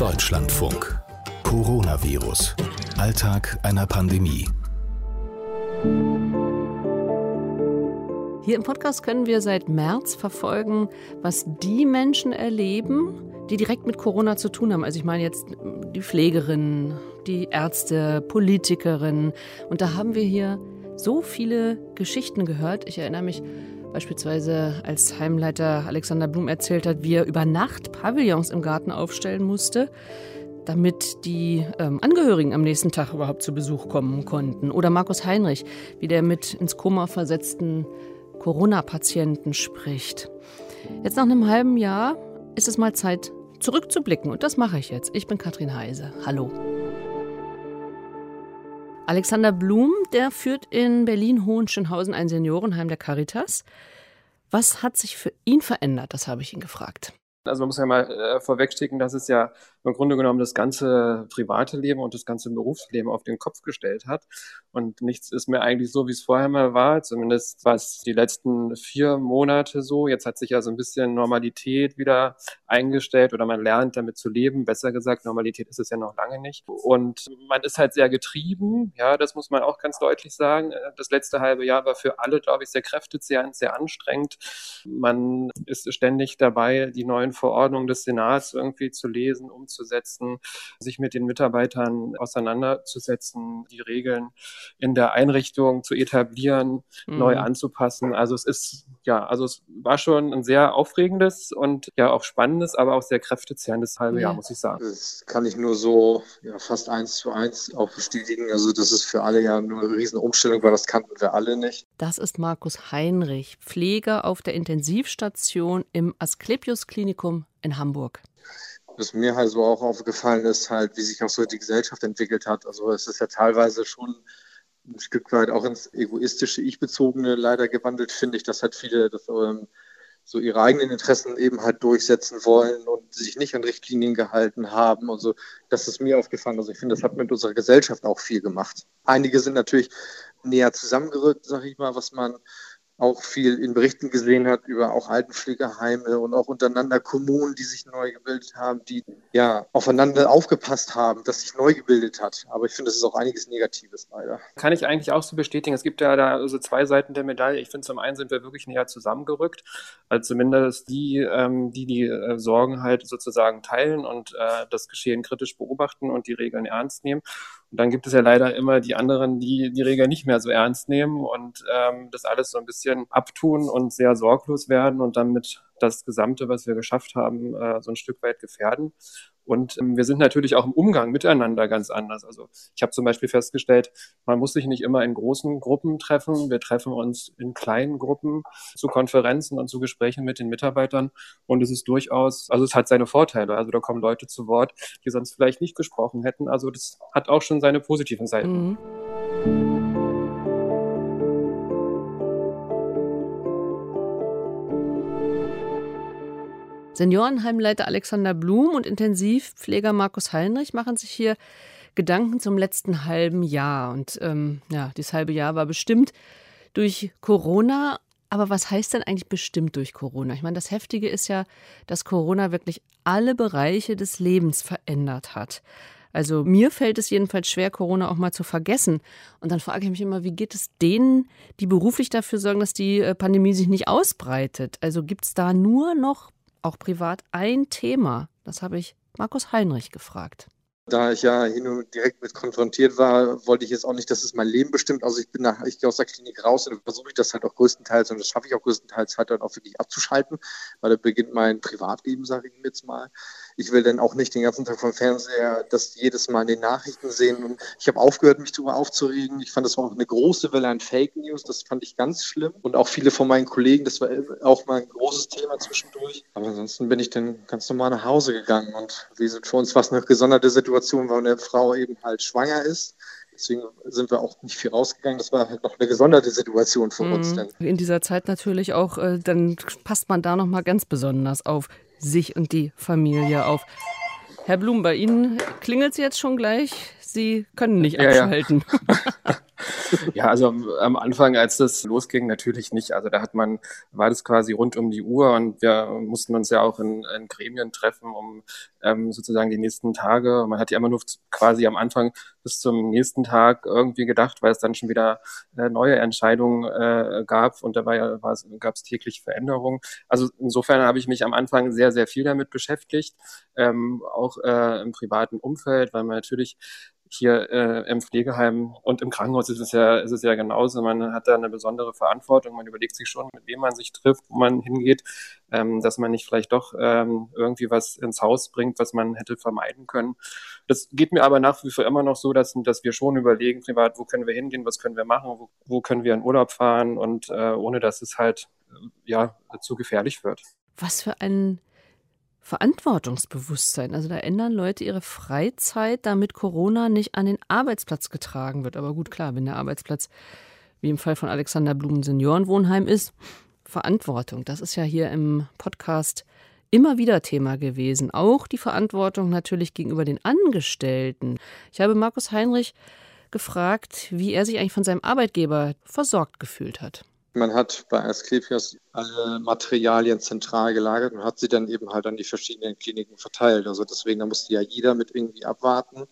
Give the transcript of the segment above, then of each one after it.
Deutschlandfunk. Coronavirus. Alltag einer Pandemie. Hier im Podcast können wir seit März verfolgen, was die Menschen erleben, die direkt mit Corona zu tun haben. Also ich meine jetzt die Pflegerinnen, die Ärzte, Politikerinnen. Und da haben wir hier so viele Geschichten gehört. Ich erinnere mich beispielsweise, als Heimleiter Alexander Blum erzählt hat, wie er über Nacht Pavillons im Garten aufstellen musste, damit die ähm, Angehörigen am nächsten Tag überhaupt zu Besuch kommen konnten. Oder Markus Heinrich, wie der mit ins Koma versetzten Corona-Patienten spricht. Jetzt nach einem halben Jahr ist es mal Zeit, zurückzublicken. Und das mache ich jetzt. Ich bin Katrin Heise. Hallo. Alexander Blum, der führt in Berlin-Hohenschönhausen ein Seniorenheim der Caritas. Was hat sich für ihn verändert? Das habe ich ihn gefragt. Also man muss ja mal äh, vorwegschicken, dass es ja im Grunde genommen das ganze private Leben und das ganze Berufsleben auf den Kopf gestellt hat. Und nichts ist mehr eigentlich so, wie es vorher mal war. Zumindest war es die letzten vier Monate so. Jetzt hat sich ja so ein bisschen Normalität wieder eingestellt oder man lernt damit zu leben. Besser gesagt, Normalität ist es ja noch lange nicht. Und man ist halt sehr getrieben. Ja, das muss man auch ganz deutlich sagen. Das letzte halbe Jahr war für alle, glaube ich, sehr kräftezehrend, sehr anstrengend. Man ist ständig dabei, die neuen Verordnungen des Senats irgendwie zu lesen, um umzusetzen, sich mit den Mitarbeitern auseinanderzusetzen, die Regeln in der Einrichtung zu etablieren, mhm. neu anzupassen. Also es ist, ja, also es war schon ein sehr aufregendes und ja auch spannendes, aber auch sehr kräftezehrendes halbe ja. Jahr, muss ich sagen. Das kann ich nur so ja, fast eins zu eins auch bestätigen. Also das ist für alle ja nur eine riesen Umstellung, weil das kannten wir alle nicht. Das ist Markus Heinrich, Pfleger auf der Intensivstation im Asklepios Klinikum in Hamburg was mir halt so auch aufgefallen ist, halt, wie sich auch so die Gesellschaft entwickelt hat. Also es ist ja teilweise schon ein Stück weit auch ins egoistische, ich-bezogene leider gewandelt, finde ich, dass halt viele das, ähm, so ihre eigenen Interessen eben halt durchsetzen wollen und sich nicht an Richtlinien gehalten haben. Und so, das ist mir aufgefallen. Also ich finde, das hat mit unserer Gesellschaft auch viel gemacht. Einige sind natürlich näher zusammengerückt, sage ich mal, was man auch viel in Berichten gesehen hat über auch Altenpflegeheime und auch untereinander Kommunen, die sich neu gebildet haben, die ja aufeinander aufgepasst haben, dass sich neu gebildet hat. Aber ich finde, es ist auch einiges Negatives leider. Kann ich eigentlich auch so bestätigen. Es gibt ja da so zwei Seiten der Medaille. Ich finde, zum einen sind wir wirklich näher zusammengerückt, also zumindest die, ähm, die die äh, Sorgen halt sozusagen teilen und äh, das Geschehen kritisch beobachten und die Regeln ernst nehmen. Und dann gibt es ja leider immer die anderen, die die Regeln nicht mehr so ernst nehmen und ähm, das alles so ein bisschen abtun und sehr sorglos werden und damit das Gesamte, was wir geschafft haben, äh, so ein Stück weit gefährden. Und ähm, wir sind natürlich auch im Umgang miteinander ganz anders. Also ich habe zum Beispiel festgestellt, man muss sich nicht immer in großen Gruppen treffen. Wir treffen uns in kleinen Gruppen zu Konferenzen und zu Gesprächen mit den Mitarbeitern. Und es ist durchaus, also es hat seine Vorteile. Also da kommen Leute zu Wort, die sonst vielleicht nicht gesprochen hätten. Also das hat auch schon seine positiven Seiten. Mhm. Seniorenheimleiter Alexander Blum und Intensivpfleger Markus Heinrich machen sich hier Gedanken zum letzten halben Jahr. Und ähm, ja, dieses halbe Jahr war bestimmt durch Corona. Aber was heißt denn eigentlich bestimmt durch Corona? Ich meine, das Heftige ist ja, dass Corona wirklich alle Bereiche des Lebens verändert hat. Also mir fällt es jedenfalls schwer, Corona auch mal zu vergessen. Und dann frage ich mich immer, wie geht es denen, die beruflich dafür sorgen, dass die äh, Pandemie sich nicht ausbreitet? Also gibt es da nur noch auch privat ein Thema. Das habe ich Markus Heinrich gefragt. Da ich ja hier nur direkt mit konfrontiert war, wollte ich jetzt auch nicht, dass es mein Leben bestimmt. Also ich bin nach, ich gehe aus der Klinik raus und versuche ich das halt auch größtenteils und das schaffe ich auch größtenteils halt dann auch wirklich abzuschalten, weil da beginnt mein Privatleben, sage ich jetzt mal ich will dann auch nicht den ganzen Tag vom Fernseher das jedes Mal in den Nachrichten sehen. Und ich habe aufgehört, mich darüber aufzuregen. Ich fand, das war auch eine große Welle an Fake News. Das fand ich ganz schlimm. Und auch viele von meinen Kollegen, das war auch mal ein großes Thema zwischendurch. Aber ansonsten bin ich dann ganz normal nach Hause gegangen. Und wie sind für uns was eine gesonderte Situation, weil eine Frau eben halt schwanger ist. Deswegen sind wir auch nicht viel rausgegangen. Das war halt noch eine gesonderte Situation für mhm. uns. Dann. In dieser Zeit natürlich auch, äh, dann passt man da nochmal ganz besonders auf sich und die Familie auf. Herr Blum, bei Ihnen klingelt es jetzt schon gleich. Sie können nicht abschalten. Ja, ja. Ja, also am Anfang, als das losging, natürlich nicht. Also da hat man, war das quasi rund um die Uhr und wir mussten uns ja auch in, in Gremien treffen, um ähm, sozusagen die nächsten Tage. Man hat ja immer nur quasi am Anfang bis zum nächsten Tag irgendwie gedacht, weil es dann schon wieder äh, neue Entscheidungen äh, gab und da war ja, gab es täglich Veränderungen. Also insofern habe ich mich am Anfang sehr, sehr viel damit beschäftigt, ähm, auch äh, im privaten Umfeld, weil man natürlich hier äh, im Pflegeheim und im Krankenhaus ist es ja, ist es ja genauso. Man hat da eine besondere Verantwortung. Man überlegt sich schon, mit wem man sich trifft, wo man hingeht, ähm, dass man nicht vielleicht doch ähm, irgendwie was ins Haus bringt, was man hätte vermeiden können. Das geht mir aber nach wie vor immer noch so, dass, dass wir schon überlegen, privat, wo können wir hingehen, was können wir machen, wo, wo können wir in Urlaub fahren und äh, ohne dass es halt ja zu gefährlich wird. Was für ein Verantwortungsbewusstsein. Also da ändern Leute ihre Freizeit, damit Corona nicht an den Arbeitsplatz getragen wird. Aber gut, klar, wenn der Arbeitsplatz, wie im Fall von Alexander Blumen Seniorenwohnheim ist, Verantwortung. Das ist ja hier im Podcast immer wieder Thema gewesen. Auch die Verantwortung natürlich gegenüber den Angestellten. Ich habe Markus Heinrich gefragt, wie er sich eigentlich von seinem Arbeitgeber versorgt gefühlt hat. Man hat bei Asklepios alle Materialien zentral gelagert und hat sie dann eben halt an die verschiedenen Kliniken verteilt. Also deswegen, da musste ja jeder mit irgendwie abwarten,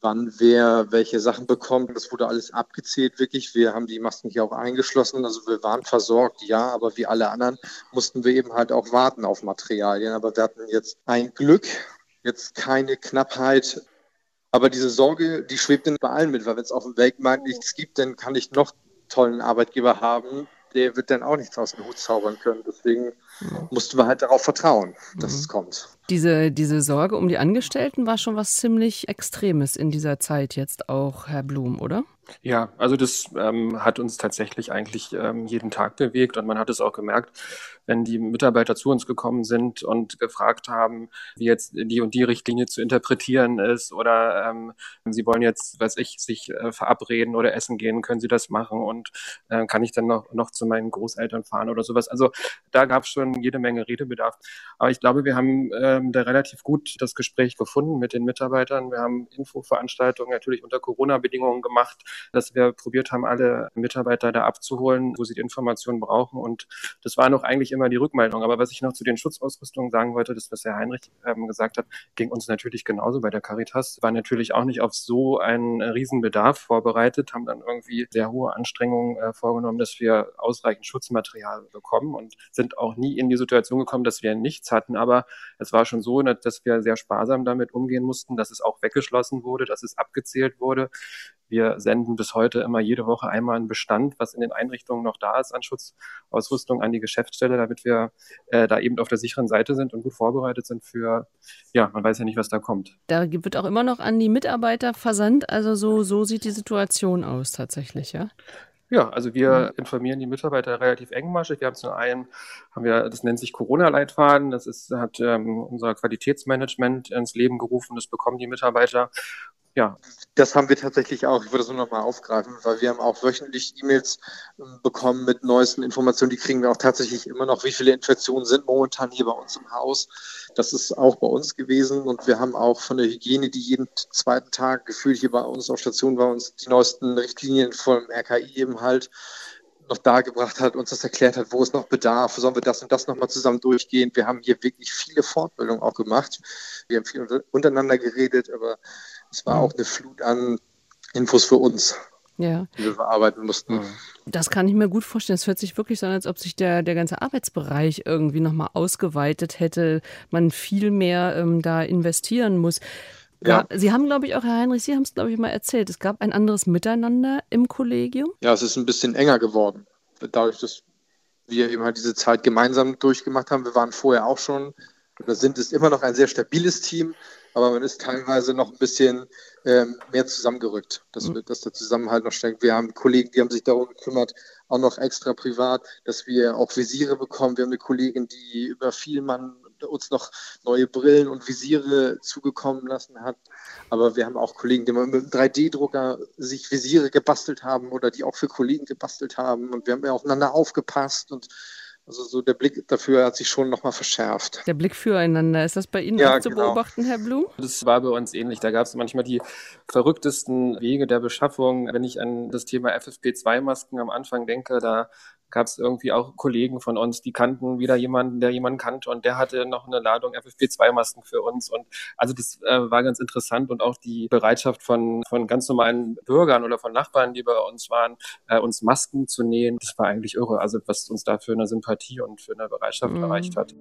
wann wer welche Sachen bekommt. Das wurde alles abgezählt, wirklich. Wir haben die Masken hier auch eingeschlossen. Also wir waren versorgt, ja, aber wie alle anderen mussten wir eben halt auch warten auf Materialien. Aber wir hatten jetzt ein Glück, jetzt keine Knappheit aber diese Sorge, die schwebt dann bei allen mit, weil wenn es auf dem Weltmarkt nichts gibt, dann kann ich noch tollen Arbeitgeber haben, der wird dann auch nichts aus dem Hut zaubern können. Deswegen ja. mussten wir halt darauf vertrauen, dass mhm. es kommt. Diese, diese Sorge um die Angestellten war schon was ziemlich Extremes in dieser Zeit jetzt auch, Herr Blum, oder? Ja, also das ähm, hat uns tatsächlich eigentlich ähm, jeden Tag bewegt und man hat es auch gemerkt, wenn die Mitarbeiter zu uns gekommen sind und gefragt haben, wie jetzt die und die Richtlinie zu interpretieren ist oder ähm, sie wollen jetzt, weiß ich, sich äh, verabreden oder essen gehen, können sie das machen und äh, kann ich dann noch, noch zu meinen Großeltern fahren oder sowas. Also da gab es schon jede Menge Redebedarf. Aber ich glaube, wir haben ähm, da relativ gut das Gespräch gefunden mit den Mitarbeitern. Wir haben Infoveranstaltungen natürlich unter Corona-Bedingungen gemacht dass wir probiert haben, alle Mitarbeiter da abzuholen, wo sie die Informationen brauchen. Und das war noch eigentlich immer die Rückmeldung. Aber was ich noch zu den Schutzausrüstungen sagen wollte, das, was Herr Heinrich ähm, gesagt hat, ging uns natürlich genauso bei der Caritas. War natürlich auch nicht auf so einen Riesenbedarf vorbereitet, haben dann irgendwie sehr hohe Anstrengungen äh, vorgenommen, dass wir ausreichend Schutzmaterial bekommen und sind auch nie in die Situation gekommen, dass wir nichts hatten. Aber es war schon so, dass wir sehr sparsam damit umgehen mussten, dass es auch weggeschlossen wurde, dass es abgezählt wurde. Wir senden bis heute immer jede Woche einmal einen Bestand, was in den Einrichtungen noch da ist an Schutzausrüstung, an die Geschäftsstelle, damit wir äh, da eben auf der sicheren Seite sind und gut vorbereitet sind für, ja, man weiß ja nicht, was da kommt. Da wird auch immer noch an die Mitarbeiter versandt. Also so, so sieht die Situation aus tatsächlich, ja? Ja, also wir informieren die Mitarbeiter relativ engmaschig. Wir haben zum einen, haben wir, das nennt sich Corona-Leitfaden. Das ist, hat ähm, unser Qualitätsmanagement ins Leben gerufen. Das bekommen die Mitarbeiter ja. Das haben wir tatsächlich auch. Ich würde es nur nochmal aufgreifen, weil wir haben auch wöchentlich E-Mails ähm, bekommen mit neuesten Informationen. Die kriegen wir auch tatsächlich immer noch. Wie viele Infektionen sind momentan hier bei uns im Haus? Das ist auch bei uns gewesen. Und wir haben auch von der Hygiene, die jeden zweiten Tag gefühlt hier bei uns auf Station war, uns die neuesten Richtlinien vom RKI eben halt noch dargebracht hat, uns das erklärt hat, wo es noch bedarf, sollen wir das und das nochmal zusammen durchgehen. Wir haben hier wirklich viele Fortbildungen auch gemacht. Wir haben viel untereinander geredet, aber es war auch eine Flut an Infos für uns, ja. die wir verarbeiten mussten. Das kann ich mir gut vorstellen. Es hört sich wirklich so an, als ob sich der, der ganze Arbeitsbereich irgendwie nochmal ausgeweitet hätte, man viel mehr ähm, da investieren muss. Ja. Sie haben, glaube ich, auch, Herr Heinrich, Sie haben es, glaube ich, mal erzählt, es gab ein anderes Miteinander im Kollegium. Ja, es ist ein bisschen enger geworden. Dadurch, dass wir eben halt diese Zeit gemeinsam durchgemacht haben. Wir waren vorher auch schon, oder sind es immer noch ein sehr stabiles Team aber man ist teilweise noch ein bisschen ähm, mehr zusammengerückt, dass, mhm. dass der Zusammenhalt noch stärkt. Wir haben Kollegen, die haben sich darum gekümmert, auch noch extra privat, dass wir auch Visiere bekommen. Wir haben eine Kollegin, die über viel man uns noch neue Brillen und Visiere zugekommen lassen hat. Aber wir haben auch Kollegen, die mit einem 3D-Drucker sich Visiere gebastelt haben oder die auch für Kollegen gebastelt haben. Und wir haben ja aufeinander aufgepasst und Also so der Blick dafür hat sich schon nochmal verschärft. Der Blick füreinander, ist das bei Ihnen ja, auch zu genau. beobachten, Herr Blum? Das war bei uns ähnlich. Da gab es manchmal die verrücktesten Wege der Beschaffung. Wenn ich an das Thema FFP2-Masken am Anfang denke, da gab es irgendwie auch Kollegen von uns, die kannten wieder jemanden, der jemanden kannte und der hatte noch eine Ladung FFP2-Masken für uns. Und also das äh, war ganz interessant und auch die Bereitschaft von, von ganz normalen Bürgern oder von Nachbarn, die bei uns waren, äh, uns Masken zu nähen, das war eigentlich irre. Also was uns da für eine Sympathie und für eine Bereitschaft mhm. erreicht hat.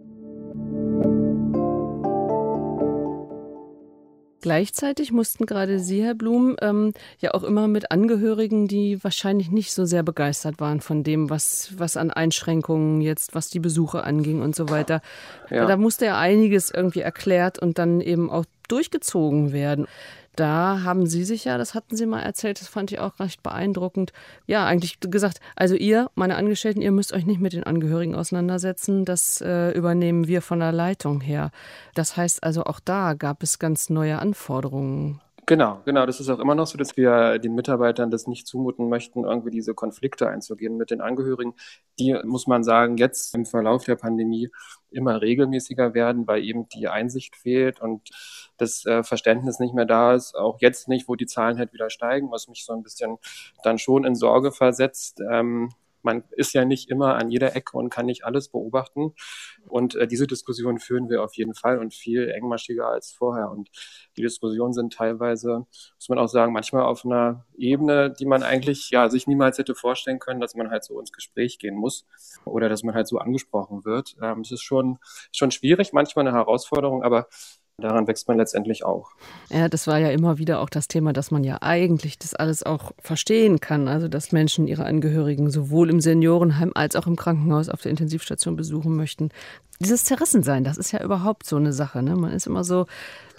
Gleichzeitig mussten gerade Sie, Herr Blum, ähm, ja auch immer mit Angehörigen, die wahrscheinlich nicht so sehr begeistert waren von dem, was, was an Einschränkungen jetzt, was die Besuche anging und so weiter. Ja. Da musste ja einiges irgendwie erklärt und dann eben auch durchgezogen werden. Da haben Sie sich ja, das hatten Sie mal erzählt, das fand ich auch recht beeindruckend, ja, eigentlich gesagt, also ihr, meine Angestellten, ihr müsst euch nicht mit den Angehörigen auseinandersetzen, das äh, übernehmen wir von der Leitung her. Das heißt also, auch da gab es ganz neue Anforderungen. Genau, genau. Das ist auch immer noch so, dass wir den Mitarbeitern das nicht zumuten möchten, irgendwie diese Konflikte einzugehen mit den Angehörigen. Die, muss man sagen, jetzt im Verlauf der Pandemie immer regelmäßiger werden, weil eben die Einsicht fehlt und das äh, Verständnis nicht mehr da ist. Auch jetzt nicht, wo die Zahlen halt wieder steigen, was mich so ein bisschen dann schon in Sorge versetzt. Ähm, man ist ja nicht immer an jeder Ecke und kann nicht alles beobachten. Und äh, diese Diskussion führen wir auf jeden Fall und viel engmaschiger als vorher. Und die Diskussionen sind teilweise, muss man auch sagen, manchmal auf einer Ebene, die man eigentlich ja sich niemals hätte vorstellen können, dass man halt so ins Gespräch gehen muss oder dass man halt so angesprochen wird. Ähm, es ist schon, schon schwierig, manchmal eine Herausforderung, aber Daran wächst man letztendlich auch. Ja, das war ja immer wieder auch das Thema, dass man ja eigentlich das alles auch verstehen kann. Also, dass Menschen ihre Angehörigen sowohl im Seniorenheim als auch im Krankenhaus auf der Intensivstation besuchen möchten. Dieses Zerrissensein, das ist ja überhaupt so eine Sache. Ne? Man ist immer so,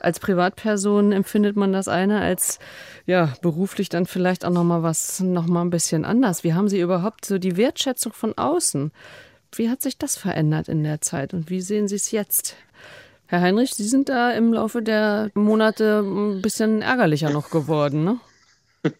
als Privatperson empfindet man das eine, als ja, beruflich dann vielleicht auch nochmal was, nochmal ein bisschen anders. Wie haben Sie überhaupt so die Wertschätzung von außen? Wie hat sich das verändert in der Zeit und wie sehen Sie es jetzt? Herr Heinrich, Sie sind da im Laufe der Monate ein bisschen ärgerlicher noch geworden, ne?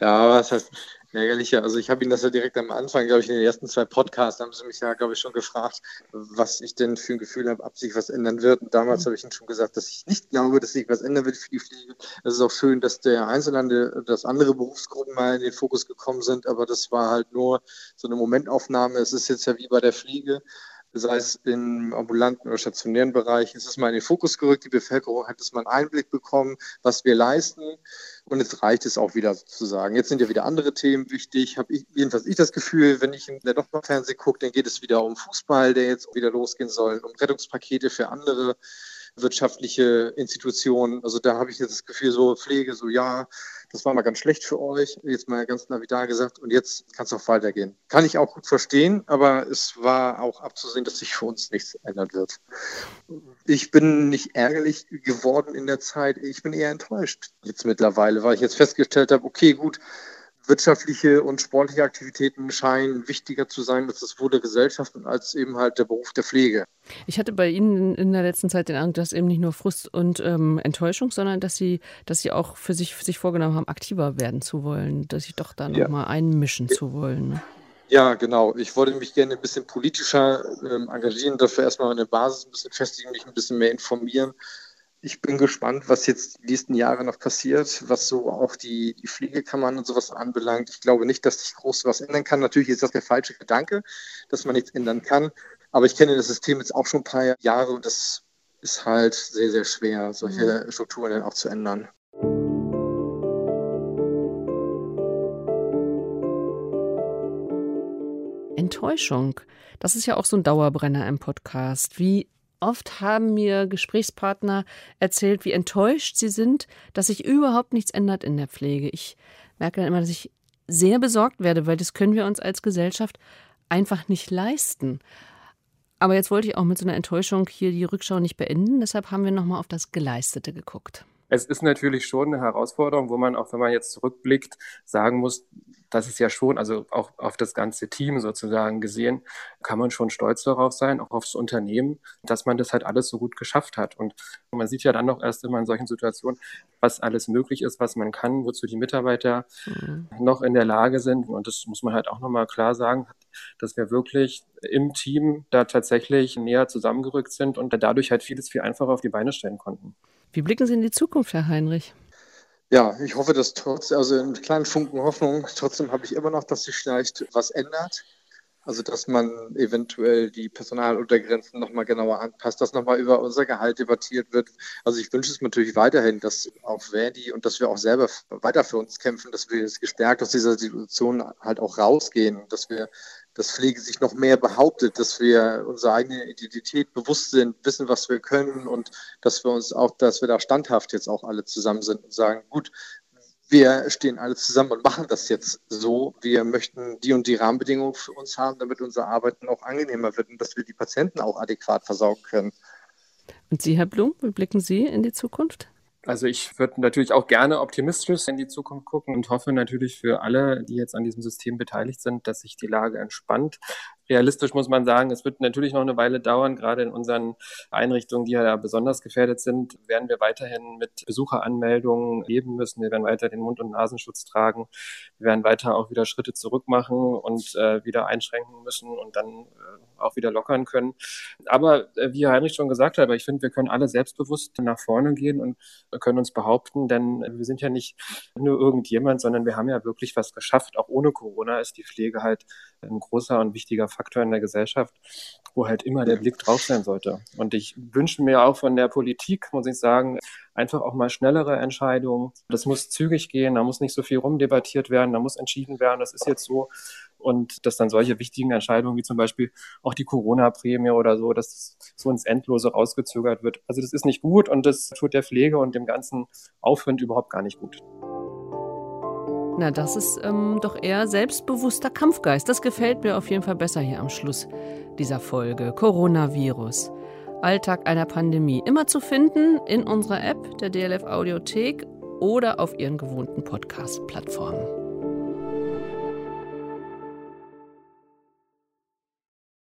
Ja, was heißt ärgerlicher? Also ich habe Ihnen das ja direkt am Anfang, glaube ich, in den ersten zwei Podcasts, haben Sie mich ja, glaube ich, schon gefragt, was ich denn für ein Gefühl habe, ob sich was ändern wird. Und damals mhm. habe ich Ihnen schon gesagt, dass ich nicht glaube, dass sich was ändern wird für die Pflege. Es ist auch schön, dass der Einzelhandel, dass andere Berufsgruppen mal in den Fokus gekommen sind, aber das war halt nur so eine Momentaufnahme. Es ist jetzt ja wie bei der Pflege sei es im ambulanten oder stationären Bereich, ist es mal in den Fokus gerückt. Die Bevölkerung hat es mal einen Einblick bekommen, was wir leisten. Und jetzt reicht es auch wieder sozusagen. Jetzt sind ja wieder andere Themen wichtig. Habe ich jedenfalls ich das Gefühl, wenn ich in der Nochmal-Fernsehen gucke, dann geht es wieder um Fußball, der jetzt wieder losgehen soll, um Rettungspakete für andere wirtschaftliche Institutionen. Also da habe ich jetzt das Gefühl, so Pflege, so ja, das war mal ganz schlecht für euch, jetzt mal ganz navidal gesagt, und jetzt kann es auch weitergehen. Kann ich auch gut verstehen, aber es war auch abzusehen, dass sich für uns nichts ändern wird. Ich bin nicht ärgerlich geworden in der Zeit, ich bin eher enttäuscht jetzt mittlerweile, weil ich jetzt festgestellt habe, okay, gut, wirtschaftliche und sportliche Aktivitäten scheinen wichtiger zu sein als das Wohl der Gesellschaft und als eben halt der Beruf der Pflege. Ich hatte bei Ihnen in der letzten Zeit den Eindruck, dass eben nicht nur Frust und ähm, Enttäuschung, sondern dass Sie, dass Sie auch für sich, für sich vorgenommen haben, aktiver werden zu wollen, dass sich doch da ja. nochmal einmischen zu wollen. Ne? Ja, genau. Ich wollte mich gerne ein bisschen politischer ähm, engagieren, dafür erstmal meine Basis ein bisschen festigen, mich ein bisschen mehr informieren ich bin gespannt, was jetzt die nächsten Jahre noch passiert, was so auch die, die Pflegekammern und sowas anbelangt. Ich glaube nicht, dass sich groß was ändern kann. Natürlich ist das der falsche Gedanke, dass man nichts ändern kann. Aber ich kenne das System jetzt auch schon ein paar Jahre und das ist halt sehr, sehr schwer, solche mhm. Strukturen dann auch zu ändern. Enttäuschung. Das ist ja auch so ein Dauerbrenner im Podcast. Wie Oft haben mir Gesprächspartner erzählt, wie enttäuscht sie sind, dass sich überhaupt nichts ändert in der Pflege. Ich merke dann immer, dass ich sehr besorgt werde, weil das können wir uns als Gesellschaft einfach nicht leisten. Aber jetzt wollte ich auch mit so einer Enttäuschung hier die Rückschau nicht beenden, deshalb haben wir nochmal auf das Geleistete geguckt. Es ist natürlich schon eine Herausforderung, wo man auch, wenn man jetzt zurückblickt, sagen muss, das ist ja schon, also auch auf das ganze Team sozusagen gesehen, kann man schon stolz darauf sein, auch aufs Unternehmen, dass man das halt alles so gut geschafft hat. Und man sieht ja dann noch erst immer in solchen Situationen, was alles möglich ist, was man kann, wozu die Mitarbeiter mhm. noch in der Lage sind. Und das muss man halt auch nochmal klar sagen, dass wir wirklich im Team da tatsächlich näher zusammengerückt sind und dadurch halt vieles viel einfacher auf die Beine stellen konnten. Wie blicken Sie in die Zukunft, Herr Heinrich? Ja, ich hoffe, dass trotz, also einen kleinen Funken Hoffnung, trotzdem habe ich immer noch, dass sich vielleicht was ändert. Also, dass man eventuell die Personaluntergrenzen nochmal genauer anpasst, dass nochmal über unser Gehalt debattiert wird. Also, ich wünsche es natürlich weiterhin, dass auch Verdi und dass wir auch selber weiter für uns kämpfen, dass wir jetzt gestärkt aus dieser Situation halt auch rausgehen, dass wir dass Pflege sich noch mehr behauptet, dass wir unserer eigenen Identität bewusst sind, wissen, was wir können und dass wir uns auch, dass wir da standhaft jetzt auch alle zusammen sind und sagen, gut, wir stehen alle zusammen und machen das jetzt so. Wir möchten die und die Rahmenbedingungen für uns haben, damit unser Arbeiten auch angenehmer wird und dass wir die Patienten auch adäquat versorgen können. Und Sie, Herr Blum, wie blicken Sie in die Zukunft? Also ich würde natürlich auch gerne optimistisch in die Zukunft gucken und hoffe natürlich für alle, die jetzt an diesem System beteiligt sind, dass sich die Lage entspannt realistisch muss man sagen, es wird natürlich noch eine Weile dauern. Gerade in unseren Einrichtungen, die ja besonders gefährdet sind, werden wir weiterhin mit Besucheranmeldungen leben müssen. Wir werden weiter den Mund- und Nasenschutz tragen. Wir werden weiter auch wieder Schritte zurück machen und äh, wieder einschränken müssen und dann äh, auch wieder lockern können. Aber äh, wie Heinrich schon gesagt hat, ich finde, wir können alle selbstbewusst nach vorne gehen und können uns behaupten, denn wir sind ja nicht nur irgendjemand, sondern wir haben ja wirklich was geschafft. Auch ohne Corona ist die Pflege halt ein großer und wichtiger Faktor in der Gesellschaft, wo halt immer der Blick drauf sein sollte. Und ich wünsche mir auch von der Politik, muss ich sagen, einfach auch mal schnellere Entscheidungen. Das muss zügig gehen, da muss nicht so viel rumdebattiert werden, da muss entschieden werden, das ist jetzt so. Und dass dann solche wichtigen Entscheidungen wie zum Beispiel auch die Corona-Prämie oder so, dass so ins Endlose rausgezögert wird. Also das ist nicht gut und das tut der Pflege und dem ganzen Aufwand überhaupt gar nicht gut. Na, das ist ähm, doch eher selbstbewusster Kampfgeist. Das gefällt mir auf jeden Fall besser hier am Schluss dieser Folge. Coronavirus. Alltag einer Pandemie. Immer zu finden in unserer App der DLF Audiothek oder auf ihren gewohnten Podcast-Plattformen.